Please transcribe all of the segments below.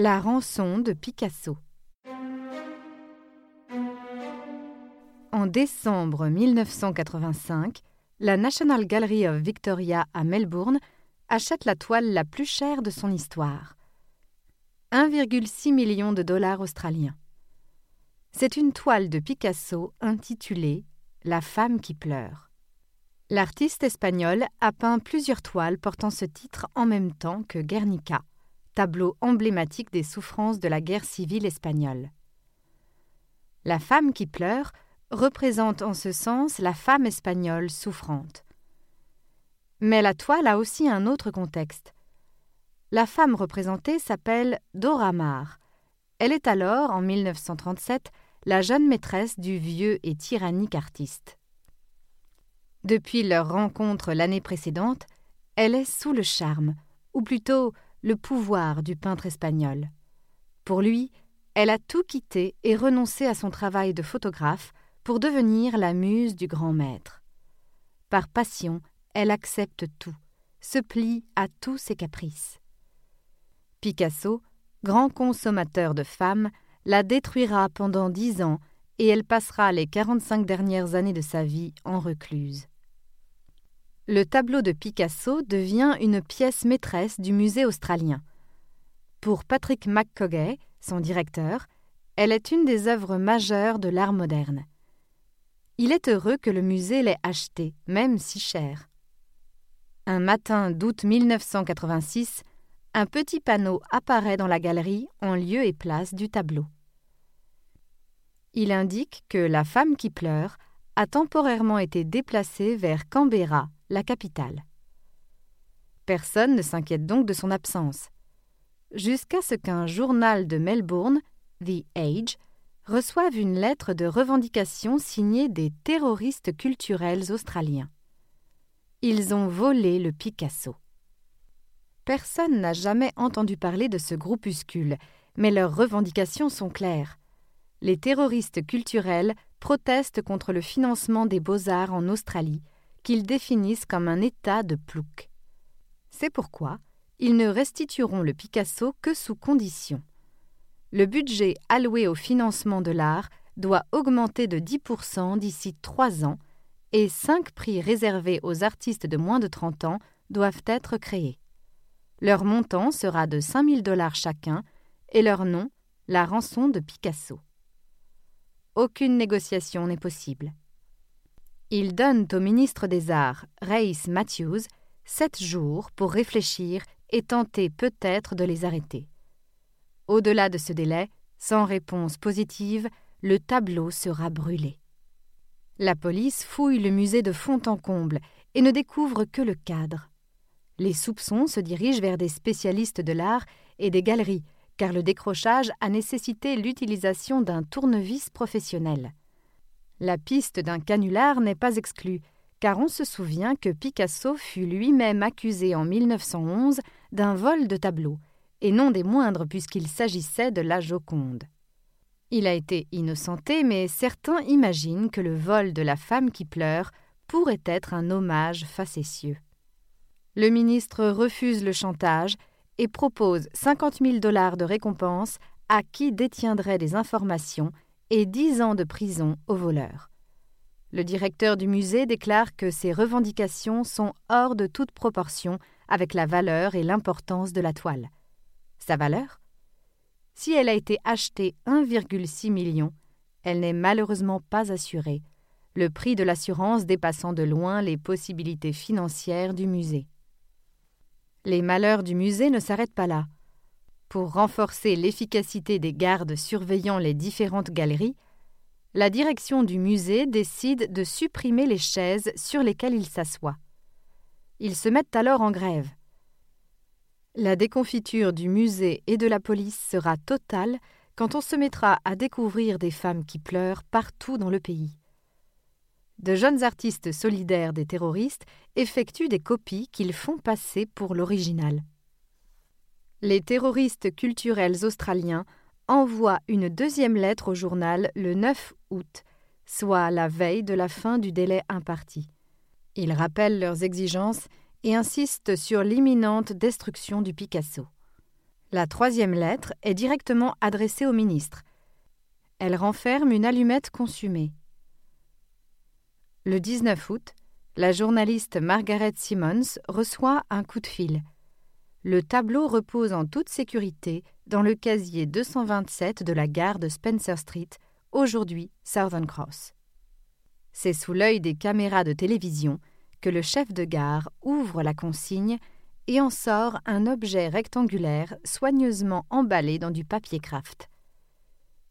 La rançon de Picasso. En décembre 1985, la National Gallery of Victoria à Melbourne achète la toile la plus chère de son histoire. 1,6 million de dollars australiens. C'est une toile de Picasso intitulée La femme qui pleure. L'artiste espagnol a peint plusieurs toiles portant ce titre en même temps que Guernica, tableau emblématique des souffrances de la guerre civile espagnole. La femme qui pleure représente en ce sens la femme espagnole souffrante. Mais la toile a aussi un autre contexte. La femme représentée s'appelle Dora Maar. Elle est alors, en 1937, la jeune maîtresse du vieux et tyrannique artiste. Depuis leur rencontre l'année précédente, elle est sous le charme, ou plutôt le pouvoir du peintre espagnol. Pour lui, elle a tout quitté et renoncé à son travail de photographe pour devenir la muse du grand maître. Par passion, elle accepte tout, se plie à tous ses caprices. Picasso, grand consommateur de femmes, la détruira pendant dix ans et elle passera les quarante-cinq dernières années de sa vie en recluse le tableau de Picasso devient une pièce maîtresse du musée australien. Pour Patrick McCogay, son directeur, elle est une des œuvres majeures de l'art moderne. Il est heureux que le musée l'ait achetée, même si cher. Un matin d'août 1986, un petit panneau apparaît dans la galerie en lieu et place du tableau. Il indique que la femme qui pleure a temporairement été déplacée vers Canberra, la capitale. Personne ne s'inquiète donc de son absence, jusqu'à ce qu'un journal de Melbourne, The Age, reçoive une lettre de revendication signée des terroristes culturels australiens. Ils ont volé le Picasso. Personne n'a jamais entendu parler de ce groupuscule, mais leurs revendications sont claires. Les terroristes culturels protestent contre le financement des beaux-arts en Australie qu'ils définissent comme un état de plouc. C'est pourquoi ils ne restitueront le Picasso que sous condition. Le budget alloué au financement de l'art doit augmenter de 10% d'ici trois ans et cinq prix réservés aux artistes de moins de 30 ans doivent être créés. Leur montant sera de 5000 dollars chacun et leur nom, la rançon de Picasso. Aucune négociation n'est possible. Ils donnent au ministre des Arts, Race Matthews, sept jours pour réfléchir et tenter peut-être de les arrêter. Au-delà de ce délai, sans réponse positive, le tableau sera brûlé. La police fouille le musée de fond en comble et ne découvre que le cadre. Les soupçons se dirigent vers des spécialistes de l'art et des galeries, car le décrochage a nécessité l'utilisation d'un tournevis professionnel. La piste d'un canular n'est pas exclue, car on se souvient que Picasso fut lui-même accusé en 1911 d'un vol de tableaux, et non des moindres puisqu'il s'agissait de la Joconde. Il a été innocenté, mais certains imaginent que le vol de la femme qui pleure pourrait être un hommage facétieux. Le ministre refuse le chantage et propose 50 000 dollars de récompense à qui détiendrait des informations et dix ans de prison au voleur. Le directeur du musée déclare que ces revendications sont hors de toute proportion avec la valeur et l'importance de la toile. Sa valeur? Si elle a été achetée 1,6 million, elle n'est malheureusement pas assurée, le prix de l'assurance dépassant de loin les possibilités financières du musée. Les malheurs du musée ne s'arrêtent pas là. Pour renforcer l'efficacité des gardes surveillant les différentes galeries, la direction du musée décide de supprimer les chaises sur lesquelles ils s'assoient. Ils se mettent alors en grève. La déconfiture du musée et de la police sera totale quand on se mettra à découvrir des femmes qui pleurent partout dans le pays. De jeunes artistes solidaires des terroristes effectuent des copies qu'ils font passer pour l'original. Les terroristes culturels australiens envoient une deuxième lettre au journal le 9 août, soit la veille de la fin du délai imparti. Ils rappellent leurs exigences et insistent sur l'imminente destruction du Picasso. La troisième lettre est directement adressée au ministre. Elle renferme une allumette consumée. Le 19 août, la journaliste Margaret Simmons reçoit un coup de fil. Le tableau repose en toute sécurité dans le casier 227 de la gare de Spencer Street, aujourd'hui Southern Cross. C'est sous l'œil des caméras de télévision que le chef de gare ouvre la consigne et en sort un objet rectangulaire soigneusement emballé dans du papier craft.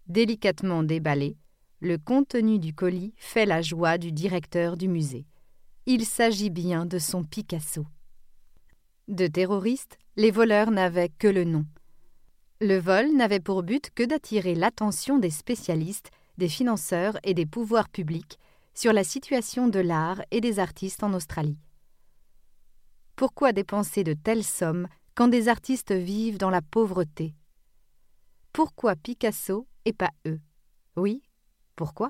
Délicatement déballé, le contenu du colis fait la joie du directeur du musée. Il s'agit bien de son Picasso. De terroristes, les voleurs n'avaient que le nom. Le vol n'avait pour but que d'attirer l'attention des spécialistes, des financeurs et des pouvoirs publics sur la situation de l'art et des artistes en Australie. Pourquoi dépenser de telles sommes quand des artistes vivent dans la pauvreté? Pourquoi Picasso et pas eux? Oui, pourquoi?